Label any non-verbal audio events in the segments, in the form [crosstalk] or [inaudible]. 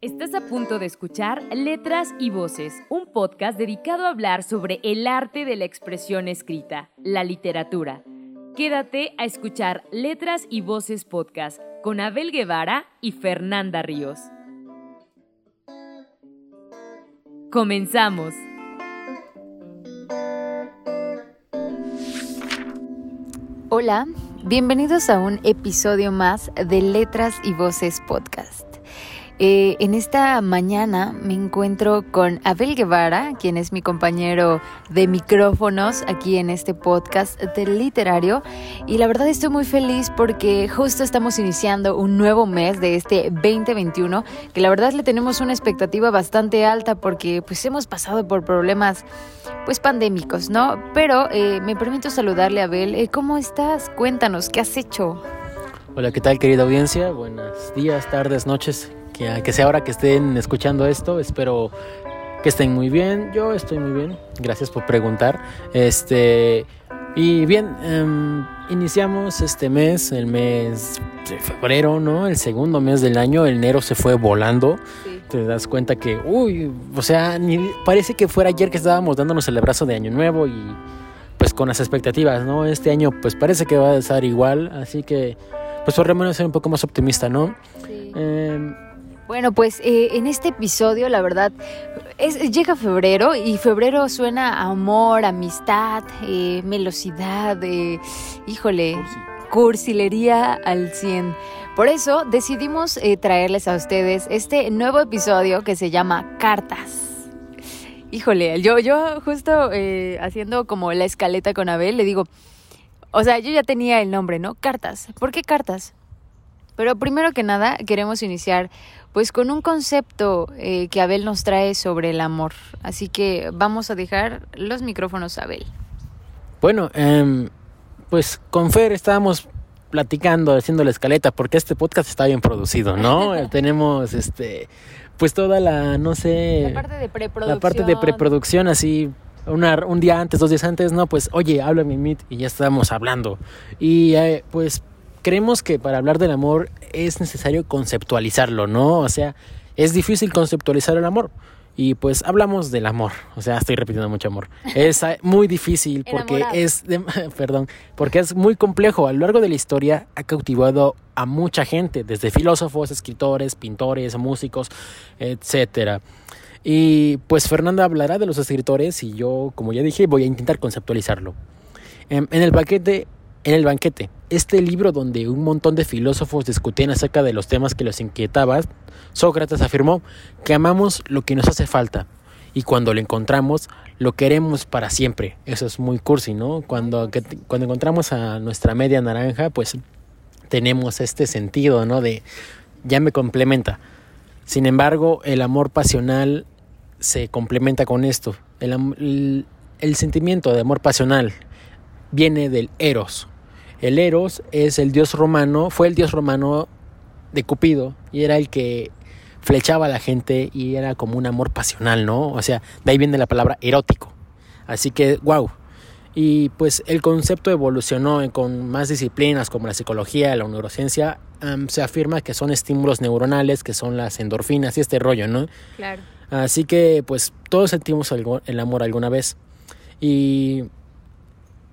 Estás a punto de escuchar Letras y Voces, un podcast dedicado a hablar sobre el arte de la expresión escrita, la literatura. Quédate a escuchar Letras y Voces podcast con Abel Guevara y Fernanda Ríos. Comenzamos. Hola, bienvenidos a un episodio más de Letras y Voces Podcast. Eh, en esta mañana me encuentro con Abel Guevara, quien es mi compañero de micrófonos aquí en este podcast del literario. Y la verdad estoy muy feliz porque justo estamos iniciando un nuevo mes de este 2021, que la verdad le tenemos una expectativa bastante alta porque pues hemos pasado por problemas pues pandémicos, ¿no? Pero eh, me permito saludarle Abel. Eh, ¿Cómo estás? Cuéntanos, ¿qué has hecho? Hola, ¿qué tal querida audiencia? Buenos días, tardes, noches que, sea ahora que estén escuchando esto, espero que estén muy bien. Yo estoy muy bien, gracias por preguntar. Este, y bien, em, iniciamos este mes, el mes de febrero, ¿no? El segundo mes del año, enero se fue volando. Te das cuenta que, uy, o sea, ni, parece que fuera ayer que estábamos dándonos el abrazo de Año Nuevo y pues con las expectativas, ¿no? Este año pues parece que va a estar igual, así que pues por lo menos ser un poco más optimista, ¿no? Sí. Em, bueno, pues eh, en este episodio, la verdad, es, llega febrero y febrero suena a amor, amistad, eh, melosidad, eh, híjole, cursilería al 100. Por eso decidimos eh, traerles a ustedes este nuevo episodio que se llama Cartas. Híjole, yo, yo justo haciendo como la escaleta con Abel, le digo, o sea, yo ya tenía el nombre, ¿no? Cartas. ¿Por qué cartas? Pero primero que nada queremos iniciar pues con un concepto eh, que Abel nos trae sobre el amor. Así que vamos a dejar los micrófonos a Abel. Bueno, em, pues con Fer estábamos platicando, haciendo la escaleta, porque este podcast está bien producido, ¿no? [laughs] Tenemos este pues toda la, no sé... La parte de preproducción. La parte de preproducción, así una, un día antes, dos días antes, no, pues oye, háblame Meet y ya estábamos hablando. Y eh, pues creemos que para hablar del amor es necesario conceptualizarlo, ¿no? O sea, es difícil conceptualizar el amor. Y pues hablamos del amor, o sea, estoy repitiendo mucho amor. Es muy difícil [laughs] porque es, [laughs] perdón, porque es muy complejo. A lo largo de la historia ha cautivado a mucha gente, desde filósofos, escritores, pintores, músicos, etcétera. Y pues Fernanda hablará de los escritores y yo, como ya dije, voy a intentar conceptualizarlo. En, en el paquete en el banquete, este libro donde un montón de filósofos discutían acerca de los temas que los inquietaban, Sócrates afirmó que amamos lo que nos hace falta y cuando lo encontramos lo queremos para siempre. Eso es muy cursi, ¿no? Cuando, cuando encontramos a nuestra media naranja, pues tenemos este sentido, ¿no? De ya me complementa. Sin embargo, el amor pasional se complementa con esto. El, el sentimiento de amor pasional viene del eros, el Eros es el dios romano, fue el dios romano de Cupido y era el que flechaba a la gente y era como un amor pasional, ¿no? O sea, de ahí viene la palabra erótico. Así que, wow. Y pues el concepto evolucionó con más disciplinas como la psicología, la neurociencia. se afirma que son estímulos neuronales, que son las endorfinas y este rollo, ¿no? Claro. Así que, pues, todos sentimos el amor alguna vez. Y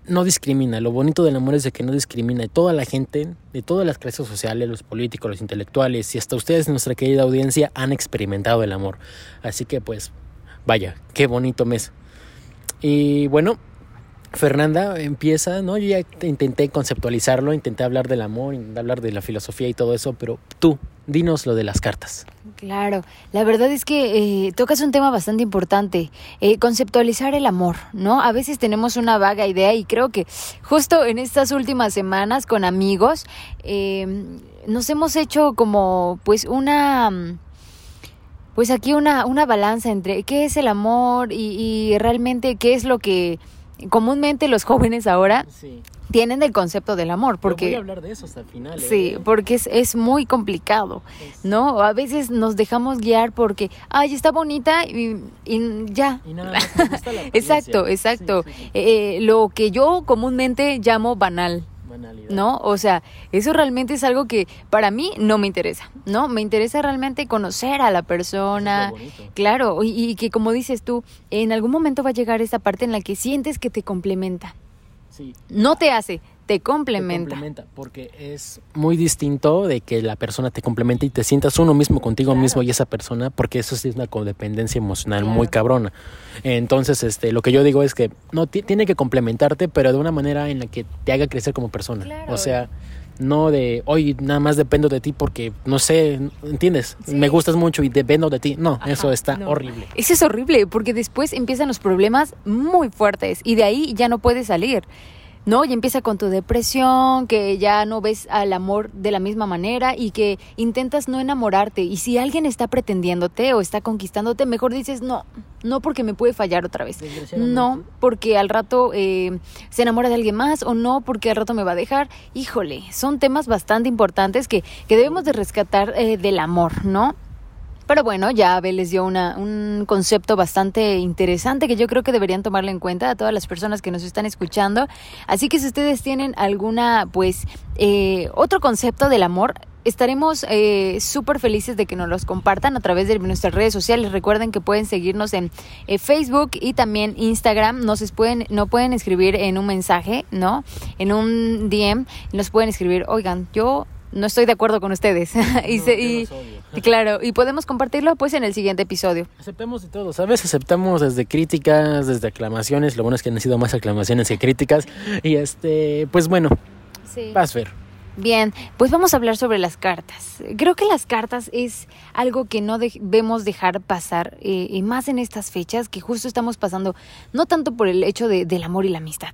no discrimina. Lo bonito del amor es de que no discrimina. De toda la gente, de todas las clases sociales, los políticos, los intelectuales y hasta ustedes, nuestra querida audiencia, han experimentado el amor. Así que pues, vaya, qué bonito mes. Y bueno, Fernanda empieza, ¿no? Ya intenté conceptualizarlo, intenté hablar del amor, hablar de la filosofía y todo eso, pero tú, dinos lo de las cartas. Claro, la verdad es que eh, tocas un tema bastante importante, eh, conceptualizar el amor, ¿no? A veces tenemos una vaga idea y creo que justo en estas últimas semanas con amigos eh, nos hemos hecho como pues una pues aquí una, una balanza entre qué es el amor y, y realmente qué es lo que comúnmente los jóvenes ahora tienen del concepto del amor, Pero voy porque a hablar de eso hasta el final. Sí, ¿eh? porque es, es muy complicado, ¿no? A veces nos dejamos guiar porque, ay, está bonita y, y ya. Y nada más me gusta la. [laughs] Exacto, exacto. Sí, sí, sí. Eh, lo que yo comúnmente llamo banal, Banalidad. ¿no? O sea, eso realmente es algo que para mí no me interesa, ¿no? Me interesa realmente conocer a la persona. Es. Claro, y, y que como dices tú, en algún momento va a llegar esa parte en la que sientes que te complementa. Sí. No te hace, te te complementa. complementa, porque es muy distinto de que la persona te complemente y te sientas uno mismo contigo Claro. mismo y esa persona, porque eso sí es una codependencia emocional Claro. muy cabrona. Entonces, este, lo que yo digo es que no ti- tiene que complementarte, pero de una manera en la que te haga crecer como persona. Claro. O sea, no de hoy nada más dependo de ti porque no sé, ¿entiendes? Sí. Me gustas mucho y dependo de ti. No, Ajá, eso está no. horrible. Eso es horrible porque después empiezan los problemas muy fuertes y de ahí ya no puedes salir. ¿No? Y empieza con tu depresión, que ya no ves al amor de la misma manera y que intentas no enamorarte. Y si alguien está pretendiéndote o está conquistándote, mejor dices no, no porque me puede fallar otra vez. No porque al rato eh, se enamora de alguien más o no porque al rato me va a dejar. Híjole, son temas bastante importantes que, que debemos de rescatar eh, del amor, ¿no? Pero bueno, ya Abel les dio una, un concepto bastante interesante que yo creo que deberían tomarlo en cuenta a todas las personas que nos están escuchando. Así que si ustedes tienen alguna, pues, eh, otro concepto del amor, estaremos eh, súper felices de que nos los compartan a través de nuestras redes sociales. Recuerden que pueden seguirnos en eh, Facebook y también Instagram. Nos pueden, no pueden escribir en un mensaje, ¿no? En un DM. Nos pueden escribir, oigan, yo no estoy de acuerdo con ustedes. [laughs] y, No, se-. Claro, y podemos compartirlo pues en el siguiente episodio. Aceptamos de todo, ¿sabes? Aceptamos desde críticas, desde aclamaciones. Lo bueno es que han sido más aclamaciones que críticas. Y este, pues bueno, Sí. vas a ver. Bien, pues vamos a hablar sobre las cartas. Creo que las cartas es algo que no debemos dejar pasar, eh, y más en estas fechas que justo estamos pasando, no tanto por el hecho de- del amor y la amistad,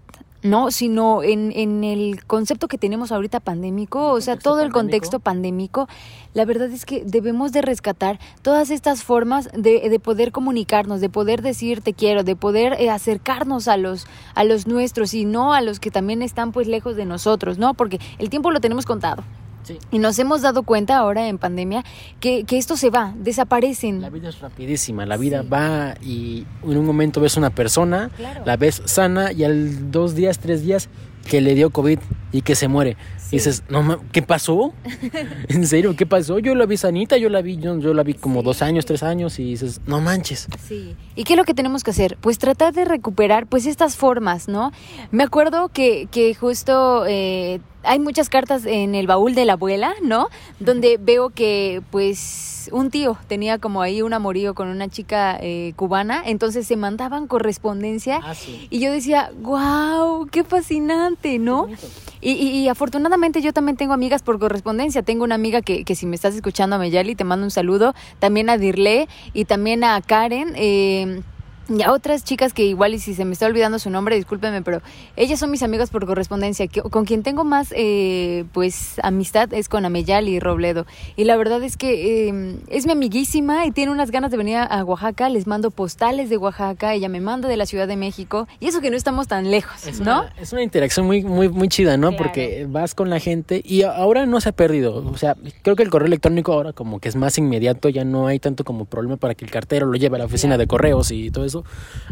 no, sino en, en el concepto que tenemos ahorita pandémico, o sea, todo el pandémico. contexto pandémico. La verdad es que debemos de rescatar todas estas formas de, de poder comunicarnos, de poder decir te quiero, de poder eh, acercarnos a los, a los nuestros y no a los que también están pues lejos de nosotros, ¿no? Porque el tiempo lo tenemos contado. Sí. Y nos hemos dado cuenta ahora en pandemia que, que esto se va, desaparecen. La vida es rapidísima, la vida Sí. va y en un momento ves una persona, Claro. la ves sana y al dos días, tres días que le dio COVID y que se muere. Sí. Y dices, no, ¿qué pasó? [laughs] ¿En serio? ¿Qué pasó? Yo la vi sanita, yo la vi, yo, yo la vi como Sí. dos años, tres años y dices, no manches. Sí. ¿Y qué es lo que tenemos que hacer? Pues tratar de recuperar pues estas formas, ¿no? Me acuerdo que, que justo eh, hay muchas cartas en el baúl de la abuela, ¿no? Donde veo que pues un tío tenía como ahí un amorío con una chica eh, cubana, entonces se mandaban correspondencia Ah, sí. y yo decía, wow, qué fascinante, ¿no? Qué. Y, y- y afortunadamente yo también tengo amigas por correspondencia. Tengo una amiga que, que si me estás escuchando, a Meyali, te mando un saludo. También a Dirle y también a Karen. eh, y a otras chicas que igual y si se me está olvidando su nombre, discúlpeme, pero ellas son mis amigas por correspondencia. Que, con quien tengo más eh, pues amistad es con Ameyali y Robledo. Y la verdad es que eh, es mi amiguísima y tiene unas ganas de venir a, a Oaxaca. Les mando postales de Oaxaca, ella me manda de la Ciudad de México. Y eso que no estamos tan lejos, Es ¿no? una, es una interacción muy, muy, muy chida, ¿no? Claro. Porque vas con la gente y ahora no se ha perdido. O sea, creo que el correo electrónico ahora como que es más inmediato, ya no hay tanto como problema para que el cartero lo lleve a la oficina Claro. de correos y todo eso.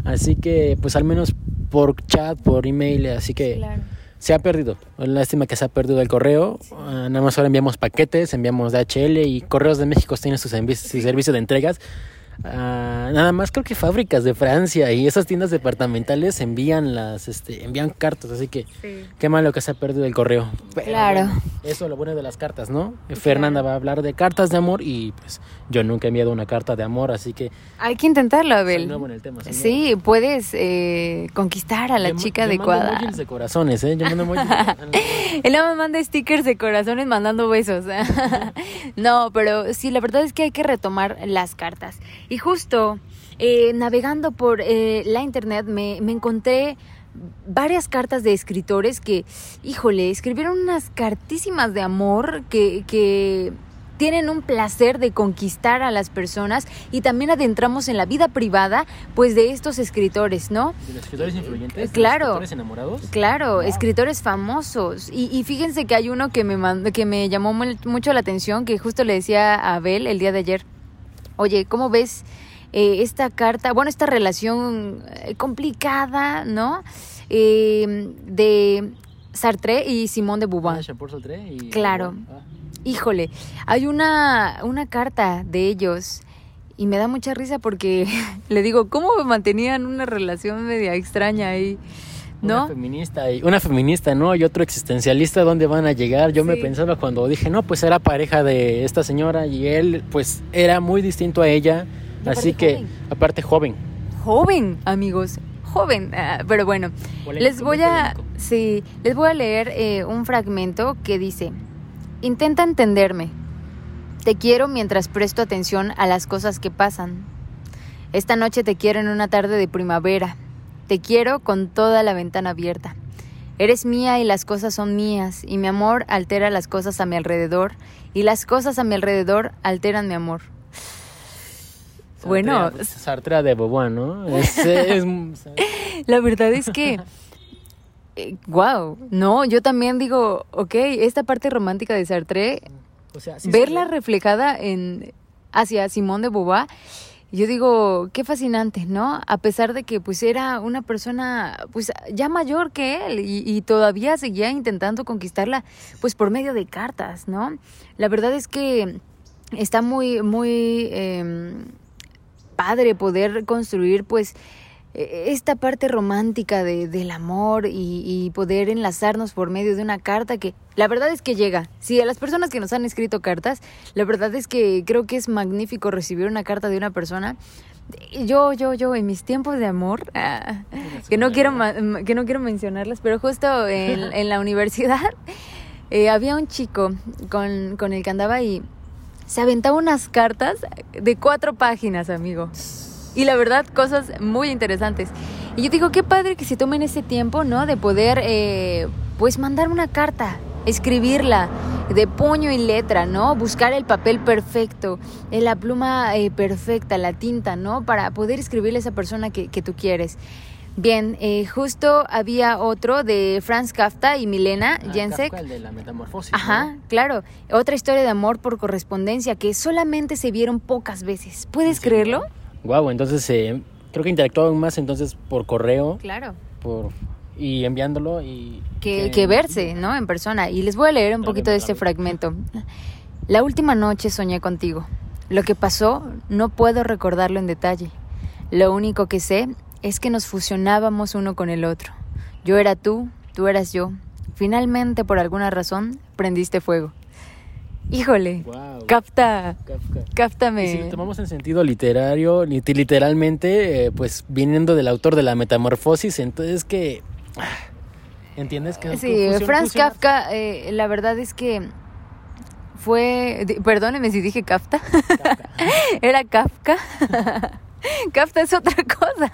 Así que, pues al menos por chat, por email, así que Claro. se ha perdido. Lástima que se ha perdido el correo. Ah, nada más ahora enviamos paquetes, enviamos DHL y Correos de México tiene su, servi- su servicio de entregas. Ah, nada más creo que fábricas de Francia y esas tiendas departamentales envían las este envían cartas, así que qué malo que se ha perdido el correo. Pero Claro. bueno, eso es lo bueno de las cartas, ¿no? Fernanda va a hablar de cartas de amor y pues yo nunca he enviado una carta de amor, así que Hay que intentarlo, Abel. nuevo en el tema. señora. Sí, puedes eh, conquistar a la Yo chica yo mando adecuada. emojis de corazones, ¿eh? Yo mando emojis de- [laughs] nada más manda stickers de corazones mandando besos. [laughs] no, pero sí, la verdad es que hay que retomar las cartas. Y justo eh, navegando por eh, la internet me, me encontré varias cartas de escritores que, híjole, escribieron unas cartísimas de amor que, que tienen un placer de conquistar a las personas y también adentramos en la vida privada, pues de estos escritores, ¿no? ¿De los escritores influyentes? Claro. ¿De los escritores enamorados? Claro, escritores famosos. Y, y fíjense que hay uno que me, mandó, que me llamó mu- mucho la atención, que justo le decía a Abel el día de ayer, oye, ¿cómo ves eh, esta carta, bueno, esta relación eh, complicada, ¿no? Eh, de Sartre y Simón de Ah, Beauvoir. Jean-Paul Sartre y... Claro. Ah. Híjole, hay una, una carta de ellos y me da mucha risa porque [laughs] le digo, ¿cómo mantenían una relación media extraña ahí? ¿No? feminista, y, una feminista, ¿no? Y otro existencialista, ¿dónde van a llegar? Yo me pensaba cuando dije, no, pues era pareja de esta señora y él, pues era muy distinto a ella. Y así que, joven. aparte joven. Joven, amigos, joven. Ah, pero bueno, Polémico, les voy a, sí, les voy a leer eh, un fragmento que dice, intenta entenderme. Te quiero mientras presto atención a las cosas que pasan. Esta noche te quiero en una tarde de primavera. Te quiero con toda la ventana abierta. Eres mía y las cosas son mías, y mi amor altera las cosas a mi alrededor, y las cosas a mi alrededor alteran mi amor. Bueno, Sartre, de Beauvoir, ¿no? Es, es- [laughs] La verdad es que, wow, no, yo también digo, ok, esta parte romántica de Sartre, o sea, sí verla reflejada en hacia Simón de Beauvoir, yo digo, qué fascinante, ¿no? A pesar de que pues era una persona pues ya mayor que él y, y todavía seguía intentando conquistarla pues por medio de cartas, ¿no? La verdad es que está muy, muy em, padre poder construir pues esta parte romántica de, del amor y, y poder enlazarnos por medio de una carta que la verdad es que llega. Sí, a las personas que nos han escrito cartas, la verdad es que creo que es magnífico recibir una carta de una persona. Yo, yo, yo, en mis tiempos de amor, [laughs] ah, que no quiero que no quiero mencionarlas, pero justo en, [laughs] en la universidad eh, había un chico con, con el que andaba y se aventaba unas cartas de cuatro páginas, amigo. Y la verdad, cosas muy interesantes. Y yo digo, qué padre que se tomen ese tiempo, ¿no? De poder, eh, pues, mandar una carta, escribirla de puño y letra, ¿no? Buscar el papel perfecto, eh, la pluma eh, perfecta, la tinta, ¿no? Para poder escribirle a esa persona que, que tú quieres. Bien, eh, justo había otro de Franz Kafka y Milena Ah, Jensek. Kafka, el de la metamorfosis. Ajá, ¿no? claro. Otra historia de amor por correspondencia que solamente se vieron pocas veces. ¿Puedes creerlo? Guau, entonces eh, creo que interactuaban más entonces por correo Claro. por y enviándolo y Que, que verse, ¿no? En persona. Y les voy a leer un poquito de este fragmento. La última noche soñé contigo. Lo que pasó no puedo recordarlo en detalle. Lo único que sé es que nos fusionábamos uno con el otro. Yo era tú, tú eras yo. Finalmente, por alguna razón, prendiste fuego. Híjole, capta, Kafka. cáptame. Y si lo tomamos en sentido literario, lit- literalmente, eh, pues viniendo del autor de la metamorfosis, entonces que... ah, ¿Entiendes? que Sí, Franz Kafka, eh, la verdad es que fue, perdóneme si dije Kafka, [laughs] era Kafka. [laughs] Kafka es otra cosa.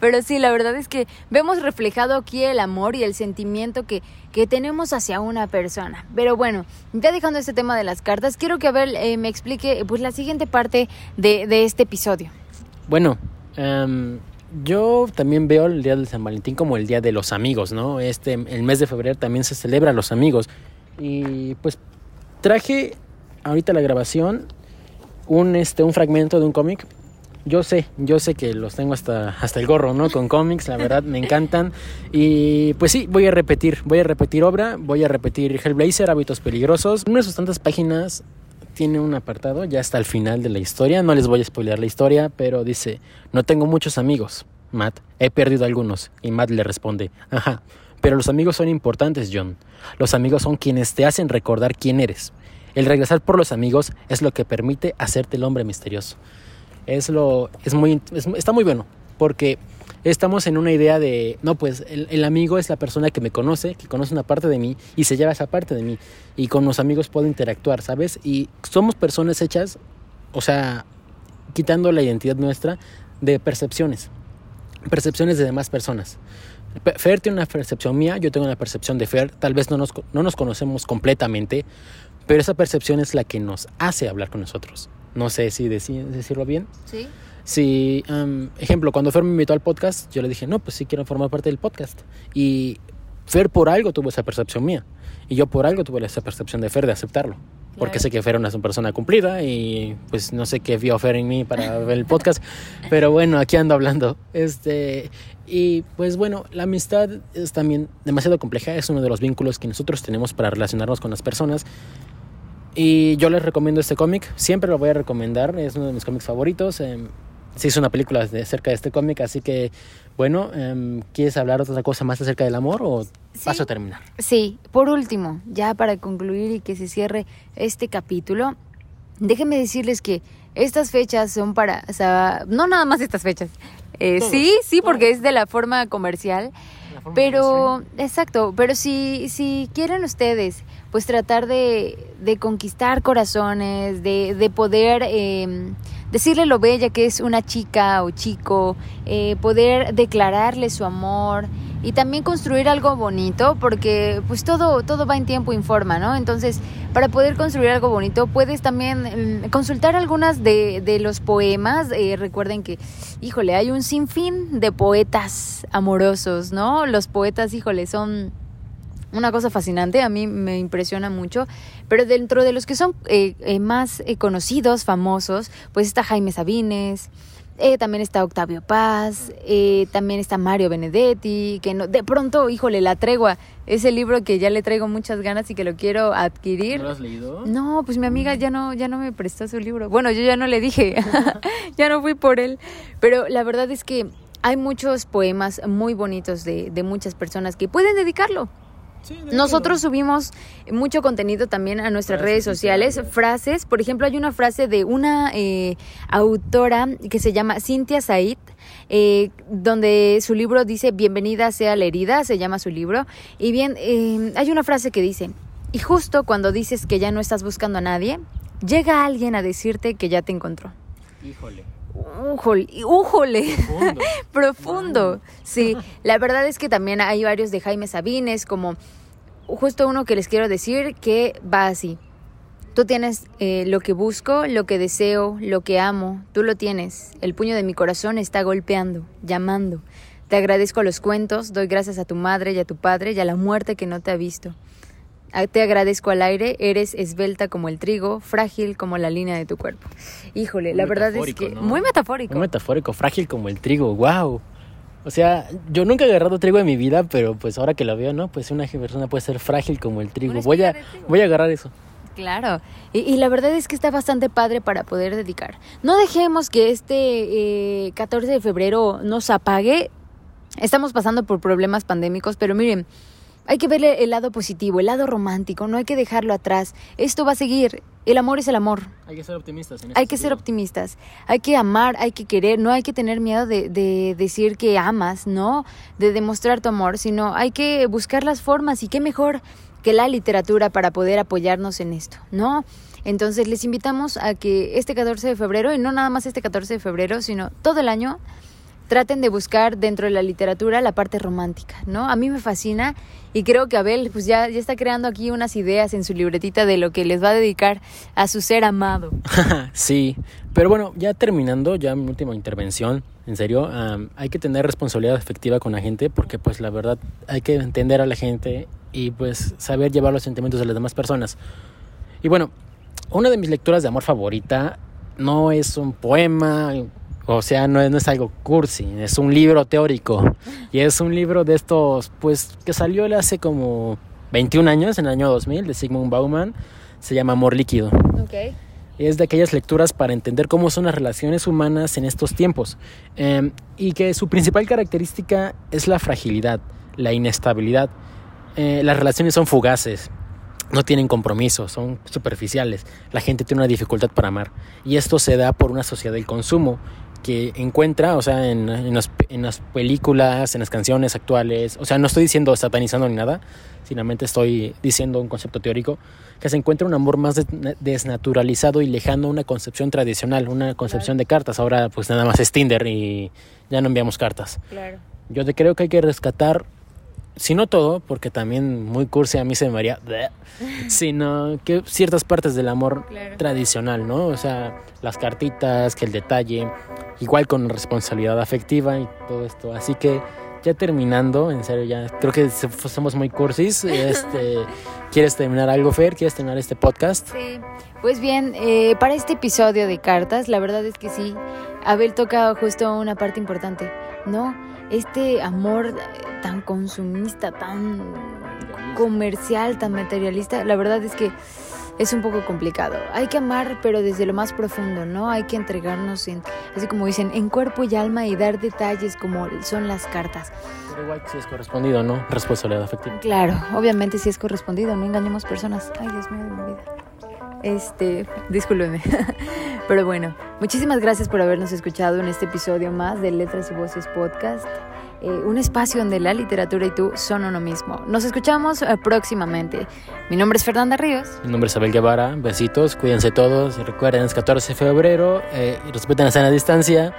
Pero sí, la verdad es que vemos reflejado aquí el amor y el sentimiento que, que tenemos hacia una persona. Pero bueno, ya dejando este tema de las cartas, quiero que Abel eh, me explique pues la siguiente parte de, de este episodio. Bueno, em, yo también veo el Día de San Valentín como el Día de los Amigos, ¿no? Este, el mes de febrero también se celebra a los amigos. Y pues traje ahorita la grabación un, este, un fragmento de un cómic. Yo sé, yo sé que los tengo hasta, hasta el gorro, ¿no? Con cómics, la verdad, me encantan. Y pues sí, voy a repetir, voy a repetir obra, voy a repetir Hellblazer, Hábitos Peligrosos. Una de sus tantas páginas tiene un apartado ya hasta el final de la historia. No les voy a spoilear la historia, pero dice, no tengo muchos amigos, Matt. He perdido algunos. Y Matt le responde, ajá, pero los amigos son importantes, John. Los amigos son quienes te hacen recordar quién eres. El regresar por los amigos es lo que permite hacerte el hombre misterioso. Es lo, es muy, es- está muy bueno, porque estamos en una idea de, no, pues el, amigo es la persona que me conoce, que conoce una parte de mí y se lleva esa parte de mí. Y con los amigos puedo interactuar, ¿sabes? Y somos personas hechas, o sea, quitando la identidad nuestra de percepciones, percepciones de demás personas. Pe- Fer tiene una percepción mía, yo tengo una percepción de Fer, tal vez no nos, no nos conocemos completamente, pero esa percepción es la que nos hace hablar con nosotros. No sé si deci- decirlo bien. Sí. Si, am, ejemplo, cuando Fer me invitó al podcast, yo le dije, no, pues sí quiero formar parte del podcast. Y Fer por algo tuvo esa percepción mía. Y yo por algo tuve esa percepción de Fer de aceptarlo. Porque sé que Fer es una persona cumplida y pues no sé qué vio Fer en mí para [laughs] ver el podcast. Pero bueno, aquí ando hablando. Este, y pues bueno, la amistad es también demasiado compleja. Es uno de los vínculos que nosotros tenemos para relacionarnos con las personas. Y yo les recomiendo este cómic, siempre lo voy a recomendar, es uno de mis cómics favoritos. em, se hizo una película de cerca de este cómic, así que, bueno, em, ¿quieres hablar otra cosa más acerca del amor o Sí. paso a terminar? Sí, por último, ya para concluir y que se cierre este capítulo, déjenme decirles que estas fechas son para, o sea, no nada más estas fechas. Eh, Todos, sí, sí, porque todos. es de la forma comercial, pero, exacto, pero si, si quieren ustedes, pues tratar de, de conquistar corazones, de, de poder eh, decirle lo bella que es una chica o chico, eh, poder declararle su amor y también construir algo bonito, porque pues todo, todo va en tiempo y forma, ¿no? Entonces, para poder construir algo bonito, puedes también mm, consultar algunas de, de los poemas. Eh, recuerden que, híjole, hay un sinfín de poetas amorosos, ¿no? Los poetas, híjole, son una cosa fascinante, a mí me impresiona mucho, pero dentro de los que son eh, eh, más eh, conocidos, famosos, pues está Jaime Sabines, eh, también está Octavio Paz, eh, también está Mario Benedetti, que no, de pronto, híjole, La Tregua, ese libro que ya le traigo muchas ganas y que lo quiero adquirir. ¿No lo has leído? No, pues mi amiga ya no, ya no me prestó su libro. Bueno, yo ya no le dije, [laughs] ya no fui por él. Pero la verdad es que hay muchos poemas muy bonitos de, de muchas personas que pueden dedicarlo. Sí, Nosotros subimos mucho contenido también a nuestras Frases redes sociales, frases. Por ejemplo, hay una frase de una eh, autora que se llama Cintia Said, eh, donde su libro dice Bienvenida sea la herida, se llama su libro. Y bien, eh, hay una frase que dice, y justo cuando dices que ya no estás buscando a nadie, llega alguien a decirte que ya te encontró. Híjole. ¡Újole! ¡Újole! profundo. [laughs] profundo. Sí, la verdad es que también hay varios de Jaime Sabines, como justo uno que les quiero decir que va así. Tú tienes eh, lo que busco, lo que deseo, lo que amo, tú lo tienes. El puño de mi corazón está golpeando, llamando. Te agradezco los cuentos, doy gracias a tu madre y a tu padre y a la muerte que no te ha visto. A- Te agradezco al aire, eres esbelta como el trigo, frágil como la línea de tu cuerpo. Híjole, Muy la verdad es que ¿no? muy metafórico. Un metafórico, frágil como el trigo, wow. O sea, yo nunca he agarrado trigo en mi vida, pero pues ahora que lo veo, ¿no? Pues una persona puede ser frágil como el trigo. Voy a, trigo. voy a agarrar eso. Claro, y, y la verdad es que está bastante padre para poder dedicar. No dejemos que este eh, 14 de febrero nos apague. Estamos pasando por problemas pandémicos, pero miren, hay que verle el lado positivo, el lado romántico, no hay que dejarlo atrás. Esto va a seguir. El amor es el amor. Hay que ser optimistas. En Hay que ser optimistas, hay que amar, hay que querer, no hay que tener miedo de, de decir que amas, ¿no? De demostrar tu amor, sino hay que buscar las formas y qué mejor que la literatura para poder apoyarnos en esto, ¿no? Entonces les invitamos a que este 14 de febrero, y no nada más este 14 de febrero, sino todo el año, traten de buscar dentro de la literatura la parte romántica, ¿no? A mí me fascina y creo que Abel pues ya, ya está creando aquí unas ideas en su libretita de lo que les va a dedicar a su ser amado. [laughs] sí, pero bueno, ya terminando, ya mi última intervención, en serio, hay que tener responsabilidad efectiva con la gente porque pues la verdad hay que entender a la gente y pues saber llevar los sentimientos de las demás personas. Y bueno, una de mis lecturas de amor favorita no es un poema, o sea, no es, no es algo cursi, es un libro teórico y es un libro de estos, pues que salió hace como 21 años, en el año 2000, de Sigmund Bauman, se llama Amor Líquido Ok. es de aquellas lecturas para entender cómo son las relaciones humanas en estos tiempos eh, y que su principal característica es la fragilidad, la inestabilidad. Eh, las relaciones son fugaces, no tienen compromiso, son superficiales. La gente tiene una dificultad para amar y esto se da por una sociedad del consumo que encuentra, o sea, en, en las, en las películas, en las canciones actuales, o sea, no estoy diciendo satanizando ni nada, simplemente estoy diciendo un concepto teórico, que se encuentra un amor más des- desnaturalizado y lejano a una concepción tradicional, una concepción de cartas. Ahora pues nada más es Tinder y ya no enviamos cartas. Claro. Yo te creo que hay que rescatar si no todo, porque también muy cursi a mí se me haría, [laughs] sino que ciertas partes del amor tradicional, ¿no? O sea, las cartitas, que el detalle, igual con responsabilidad afectiva y todo esto. Así que ya terminando, en serio, ya creo que somos muy cursis. [laughs] Este, ¿Quieres terminar algo, Fer? ¿Quieres terminar este podcast? Sí. Pues bien, eh, para este episodio de cartas, la verdad es que sí, Abel toca justo una parte importante, ¿no? Este amor tan consumista, tan comercial, tan materialista, la verdad es que es un poco complicado. Hay que amar, pero desde lo más profundo, ¿no? Hay que entregarnos en, así como dicen, en cuerpo y alma y dar detalles como son las cartas. Pero igual si es correspondido, ¿no? Responsabilidad afectiva. Claro, obviamente si es correspondido, no engañemos personas. Ay, Dios mío de mi vida. Este, discúlpeme. [laughs] Pero bueno, muchísimas gracias por habernos escuchado en este episodio más de Letras y Voces Podcast. Eh, un espacio donde la literatura y tú son uno mismo. Nos escuchamos eh, próximamente. Mi nombre es Fernanda Ríos. Mi nombre es Abel Guevara. Besitos, cuídense todos. Recuerden, es 14 de febrero. Eh, respeten la sana distancia.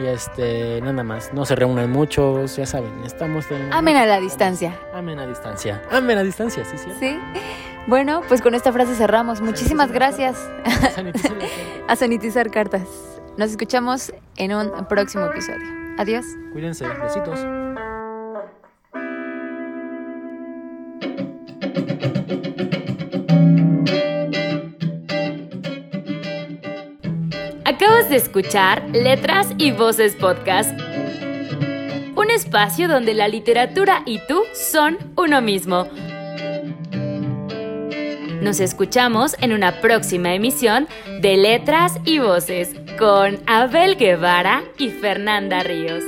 Y este, nada más, no se reúnan muchos, ya saben, estamos en... Amen a la distancia. Amen a distancia. Amen a distancia, sí, sí. Sí. Bueno, pues con esta frase cerramos. Muchísimas gracias. [laughs] a sanitizar cartas. Nos escuchamos en un próximo episodio. Adiós. Cuídense. Besitos. De escuchar Letras y Voces Podcast. Un espacio donde la literatura y tú son uno mismo. Nos escuchamos en una próxima emisión de Letras y Voces con Abel Guevara y Fernanda Ríos.